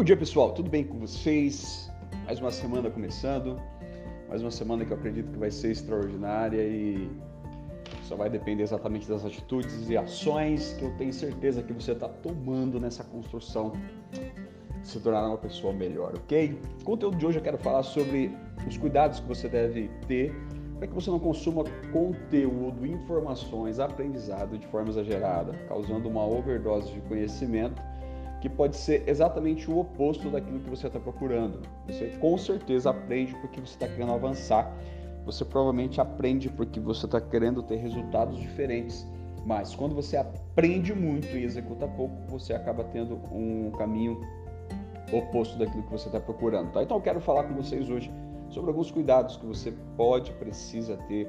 Bom dia, pessoal. Tudo bem com vocês? Mais uma semana começando. Mais uma semana que eu acredito que vai ser extraordinária e só vai depender exatamente das atitudes e ações que eu tenho certeza que você está tomando nessa construção de se tornar uma pessoa melhor, ok? No conteúdo de hoje eu quero falar sobre os cuidados que você deve ter para que você não consuma conteúdo, informações, aprendizado de forma exagerada, causando uma overdose de conhecimento que pode ser exatamente o oposto daquilo que você está procurando. Você com certeza aprende porque você está querendo avançar, você provavelmente aprende porque você está querendo ter resultados diferentes. Mas quando você aprende muito e executa pouco, você acaba tendo um caminho oposto daquilo que você está procurando. Tá? Então eu quero falar com vocês hoje sobre alguns cuidados que você pode, precisa ter.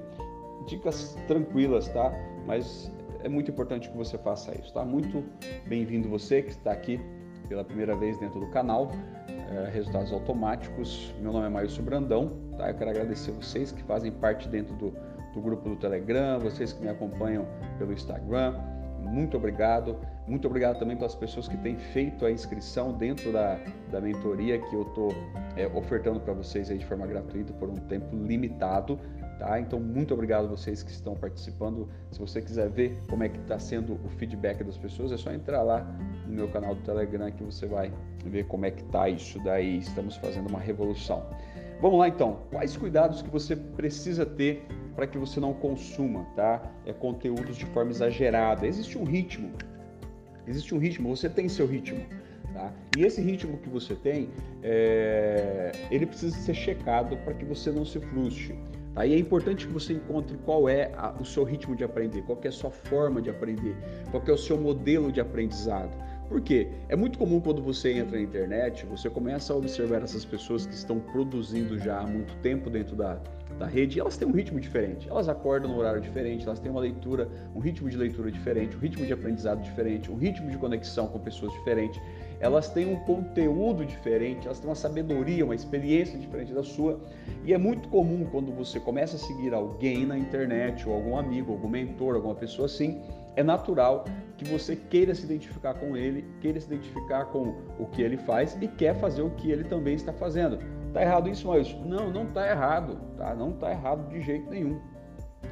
Dicas tranquilas, tá? Mas é muito importante que você faça isso, tá? Muito bem-vindo você que está aqui pela primeira vez dentro do canal, é, Resultados Automáticos. Meu nome é Maílson Brandão, tá? Eu quero agradecer vocês que fazem parte dentro do, do grupo do Telegram, vocês que me acompanham pelo Instagram. Muito obrigado. Muito obrigado também pelas pessoas que têm feito a inscrição dentro da, da mentoria que eu estou é, ofertando para vocês aí de forma gratuita por um tempo limitado. Tá? Então, muito obrigado a vocês que estão participando. Se você quiser ver como é que está sendo o feedback das pessoas, é só entrar lá no meu canal do Telegram que você vai ver como é que está isso daí. Estamos fazendo uma revolução. Vamos lá então. Quais cuidados que você precisa ter para que você não consuma, tá? É conteúdos de forma exagerada. Existe um ritmo. Existe um ritmo. Você tem seu ritmo. Tá? E esse ritmo que você tem, é... ele precisa ser checado para que você não se frustre. Tá? E é importante que você encontre qual é a, o seu ritmo de aprender, qual é a sua forma de aprender, qual é o seu modelo de aprendizado. Por quê? É muito comum quando você entra na internet, você começa a observar essas pessoas que estão produzindo já há muito tempo dentro da, da rede, e elas têm um ritmo diferente. Elas acordam no horário diferente, elas têm uma leitura, um ritmo de leitura diferente, um ritmo de aprendizado diferente, um ritmo de conexão com pessoas diferente. Elas têm um conteúdo diferente, elas têm uma sabedoria, uma experiência diferente da sua. E é muito comum quando você começa a seguir alguém na internet, ou algum amigo, algum mentor, alguma pessoa assim, é natural que você queira se identificar com ele, queira se identificar com o que ele faz e quer fazer o que ele também está fazendo. Tá errado isso, Maurício? Não, não tá errado, tá? Não tá errado de jeito nenhum.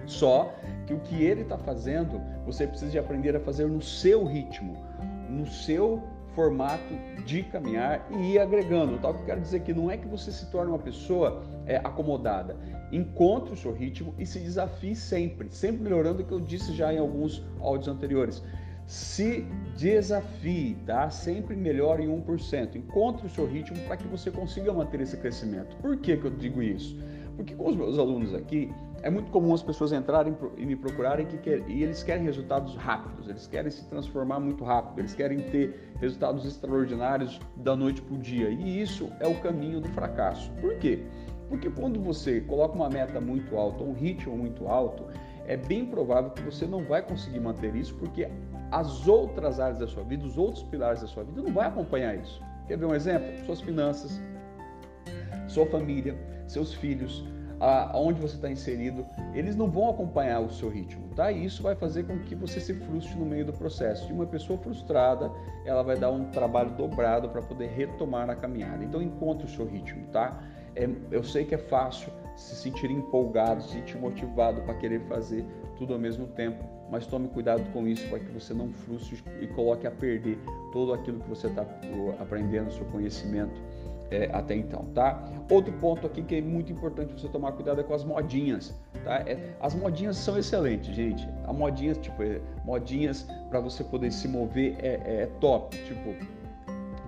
Só que o que ele está fazendo, você precisa de aprender a fazer no seu ritmo, no seu formato de caminhar e ir agregando. Tá? O que eu quero dizer que não é que você se torne uma pessoa é, acomodada. Encontre o seu ritmo e se desafie sempre, sempre melhorando o que eu disse já em alguns áudios anteriores. Se desafie, tá? Sempre melhor em 1%. Encontre o seu ritmo para que você consiga manter esse crescimento. Por que, que eu digo isso? Porque com os meus alunos aqui, é muito comum as pessoas entrarem e me procurarem que quer, e eles querem resultados rápidos, eles querem se transformar muito rápido, eles querem ter resultados extraordinários da noite para o dia. E isso é o caminho do fracasso. Por quê? Porque quando você coloca uma meta muito alta, um ritmo muito alto, é bem provável que você não vai conseguir manter isso, porque as outras áreas da sua vida, os outros pilares da sua vida, não vai acompanhar isso. Quer ver um exemplo? Suas finanças, sua família, seus filhos, aonde você está inserido, eles não vão acompanhar o seu ritmo, tá? E isso vai fazer com que você se frustre no meio do processo. E uma pessoa frustrada, ela vai dar um trabalho dobrado para poder retomar a caminhada. Então encontre o seu ritmo, tá? É, eu sei que é fácil se sentir empolgado, se sentir motivado para querer fazer tudo ao mesmo tempo, mas tome cuidado com isso para que você não frustre e coloque a perder todo aquilo que você está aprendendo, seu conhecimento é, até então, tá? Outro ponto aqui que é muito importante você tomar cuidado é com as modinhas, tá? É, as modinhas são excelentes, gente. A modinhas, tipo, é, modinhas para você poder se mover é, é, top, tipo,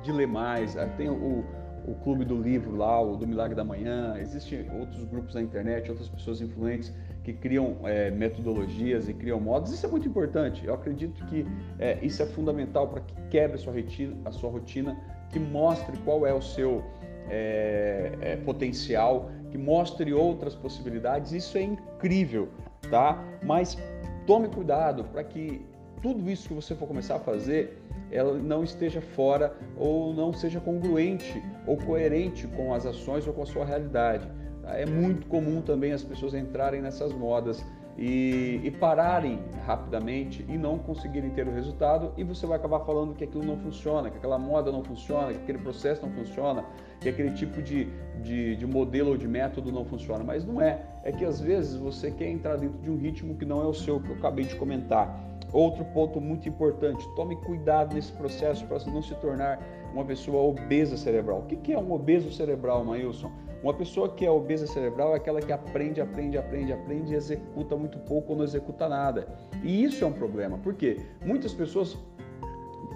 de ler mais. Ah, tem o, o clube do livro lá, o do Milagre da Manhã. Existem outros grupos na internet, outras pessoas influentes que criam é, metodologias e criam modos. Isso é muito importante. Eu acredito que é, isso é fundamental para que quebre a sua, rotina, a sua rotina que mostre qual é o seu é, é, potencial, que mostre outras possibilidades. Isso é incrível, tá? Mas tome cuidado para que tudo isso que você for começar a fazer ela não esteja fora ou não seja congruente ou coerente com as ações ou com a sua realidade. Tá? É muito comum também as pessoas entrarem nessas modas e, e, pararem rapidamente e não conseguirem ter o resultado e você vai acabar falando que aquilo não funciona, que aquela moda não funciona, que aquele processo não funciona, que aquele tipo de, de, de modelo ou de método não funciona. Mas não é. É que às vezes você quer entrar dentro de um ritmo que não é o seu, que eu acabei de comentar. Outro ponto muito importante: tome cuidado nesse processo para não se tornar uma pessoa obesa cerebral. O que é um obeso cerebral, Maílson? Uma pessoa que é obesa cerebral é aquela que aprende, aprende, aprende, aprende e executa muito pouco ou não executa nada. E isso é um problema, porque muitas pessoas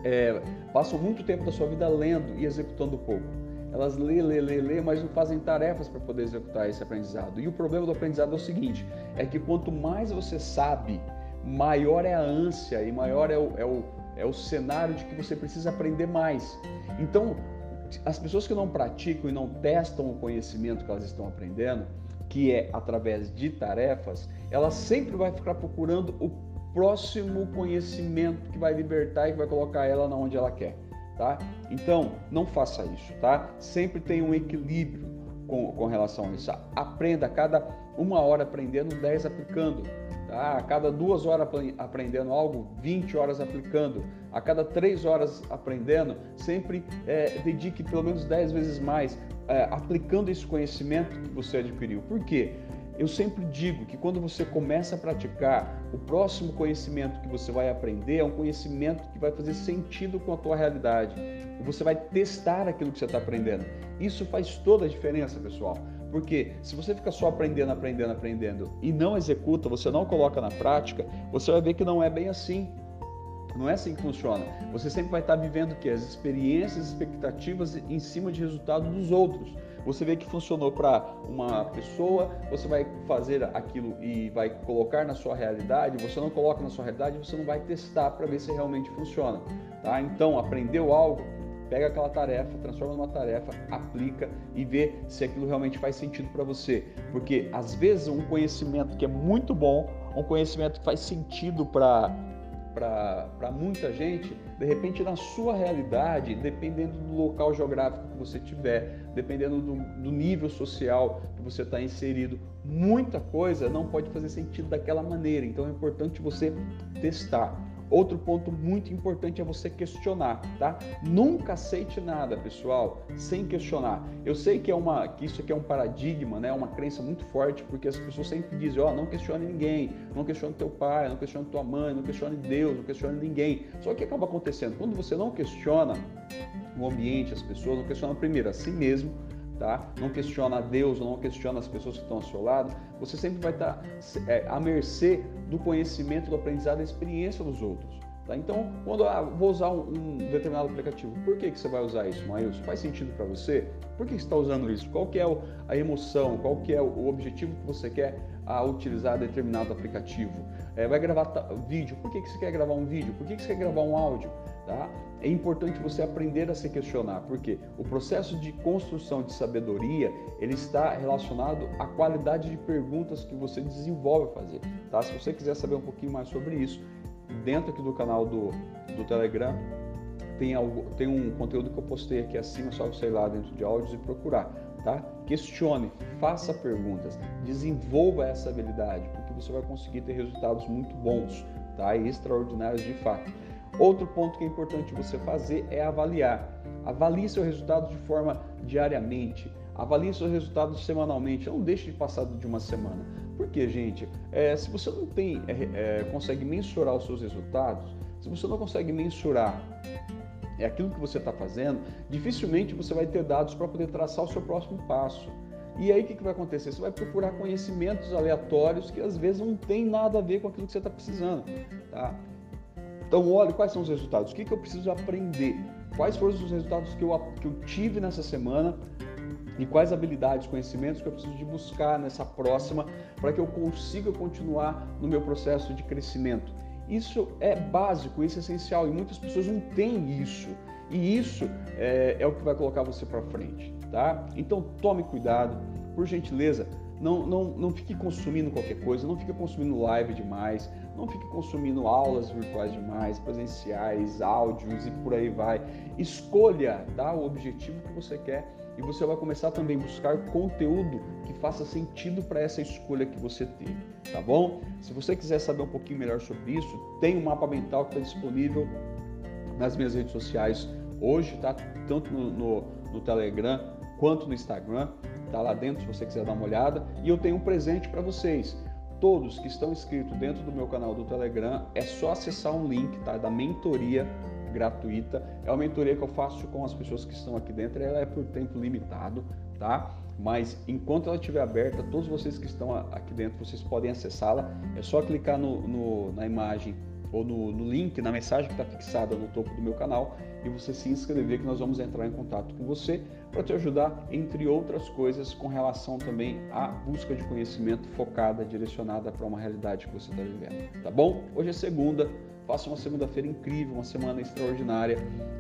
é, passam muito tempo da sua vida lendo e executando pouco. Elas lê, lê, lê, lê, mas não fazem tarefas para poder executar esse aprendizado. E o problema do aprendizado é o seguinte: é que quanto mais você sabe, maior é a ânsia e maior é o, é o, é o cenário de que você precisa aprender mais. Então, as pessoas que não praticam e não testam o conhecimento que elas estão aprendendo, que é através de tarefas, ela sempre vai ficar procurando o próximo conhecimento que vai libertar e que vai colocar ela na onde ela quer, tá? Então, não faça isso, tá? Sempre tenha um equilíbrio com, com relação a isso. Aprenda cada uma hora aprendendo, 10 aplicando. Tá? A cada duas horas aprendendo algo, 20 horas aplicando. A cada três horas aprendendo, sempre é, dedique pelo menos 10 vezes mais é, aplicando esse conhecimento que você adquiriu. Por quê? Eu sempre digo que quando você começa a praticar, o próximo conhecimento que você vai aprender é um conhecimento que vai fazer sentido com a tua realidade. Você vai testar aquilo que você está aprendendo. Isso faz toda a diferença, pessoal. Porque se você fica só aprendendo, aprendendo, aprendendo e não executa, você não coloca na prática, você vai ver que não é bem assim. Não é assim que funciona. Você sempre vai estar vivendo o que? As experiências, expectativas em cima de resultados dos outros. Você vê que funcionou para uma pessoa, você vai fazer aquilo e vai colocar na sua realidade, você não coloca na sua realidade, você não vai testar para ver se realmente funciona. Tá? Então, aprendeu algo, Pega aquela tarefa, transforma numa tarefa, aplica e vê se aquilo realmente faz sentido para você. Porque às vezes um conhecimento que é muito bom, um conhecimento que faz sentido para para muita gente, de repente na sua realidade, dependendo do local geográfico que você tiver, dependendo do, do nível social que você está inserido, muita coisa não pode fazer sentido daquela maneira. Então é importante você testar. Outro ponto muito importante é você questionar, tá? Nunca aceite nada, pessoal, sem questionar. Eu sei que é uma que isso aqui é um paradigma, né? Uma crença muito forte, porque as pessoas sempre dizem, ó, oh, não questione ninguém, não questione teu pai, não questione tua mãe, não questione Deus, não questione ninguém. Só que acaba acontecendo quando você não questiona o ambiente, as pessoas, não questiona primeiro a si mesmo, tá? Não questiona Deus, não questiona as pessoas que estão ao seu lado. Você sempre vai estar é, à mercê do conhecimento, do aprendizado, da experiência dos outros. Tá? Então, quando ah, vou usar um, um, determinado aplicativo, por que, que você vai usar isso, Maílson? Faz sentido para você? Por que você está usando isso? Qual que é o, a emoção? Qual que é o, o objetivo que você quer a utilizar determinado aplicativo? É, vai gravar vídeo? Por que, que você quer gravar um vídeo? Por que, que você quer gravar um áudio? Tá? É importante você aprender a se questionar, porque o processo de construção de sabedoria ele está relacionado à qualidade de perguntas que você desenvolve a fazer. Tá? Se você quiser saber um pouquinho mais sobre isso, dentro aqui do canal do, do Telegram tem, algo, tem um conteúdo que eu postei aqui acima, só você ir lá dentro de áudios e procurar. Tá? Questione, faça perguntas, desenvolva essa habilidade, porque você vai conseguir ter resultados muito bons tá? e extraordinários de fato. Outro ponto que é importante você fazer é avaliar. Avalie seu resultado de forma diariamente. Avalie seus resultados semanalmente. Não deixe de passar de uma semana. Porque, gente, é, se você não tem, é, é, consegue mensurar os seus resultados, se você não consegue mensurar é aquilo que você está fazendo, dificilmente você vai ter dados para poder traçar o seu próximo passo. E aí o que, que vai acontecer? Você vai procurar conhecimentos aleatórios que às vezes não tem nada a ver com aquilo que você está precisando. Tá? Então, olha quais são os resultados. O que, que eu preciso aprender? Quais foram os resultados que eu, que eu tive nessa semana e quais habilidades, conhecimentos que eu preciso de buscar nessa próxima para que eu consiga continuar no meu processo de crescimento. Isso é básico, isso é essencial e muitas pessoas não têm isso. E isso é, é o que vai colocar você para frente, tá? Então tome cuidado, por gentileza, não, não, não fique consumindo qualquer coisa, não fique consumindo live demais, não fique consumindo aulas virtuais demais, presenciais, áudios e por aí vai. Escolha tá, o objetivo que você quer e você vai começar também a buscar conteúdo que faça sentido para essa escolha que você teve, tá bom? Se você quiser saber um pouquinho melhor sobre isso, tem um mapa mental que está disponível nas minhas redes sociais hoje, tá? Tanto no, no, no Telegram quanto no Instagram, tá lá dentro se você quiser dar uma olhada. E eu tenho um presente para vocês. Todos que estão inscritos dentro do meu canal do Telegram, é só acessar um link tá? da mentoria gratuita. É uma mentoria que eu faço com as pessoas que estão aqui dentro, ela é por tempo limitado, tá? Mas enquanto ela estiver aberta, todos vocês que estão aqui dentro, vocês podem acessá-la. É só clicar no, no, na imagem ou no, no link, na mensagem que está fixada no topo do meu canal e você se inscrever que nós vamos entrar em contato com você para te ajudar, entre outras coisas, com relação também à busca de conhecimento focada, direcionada para uma realidade que você está vivendo. Tá bom? Hoje é segunda, faça uma segunda-feira incrível, uma semana extraordinária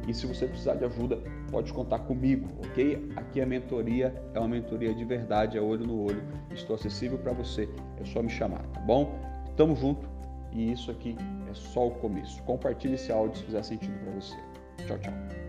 e se você precisar de ajuda, pode contar comigo, ok? Aqui a mentoria é uma mentoria de verdade, é olho no olho. Estou acessível para você, é só me chamar, tá bom? Tamo junto e isso aqui é só o começo. Compartilhe esse áudio se fizer sentido para você. Tchau, tchau.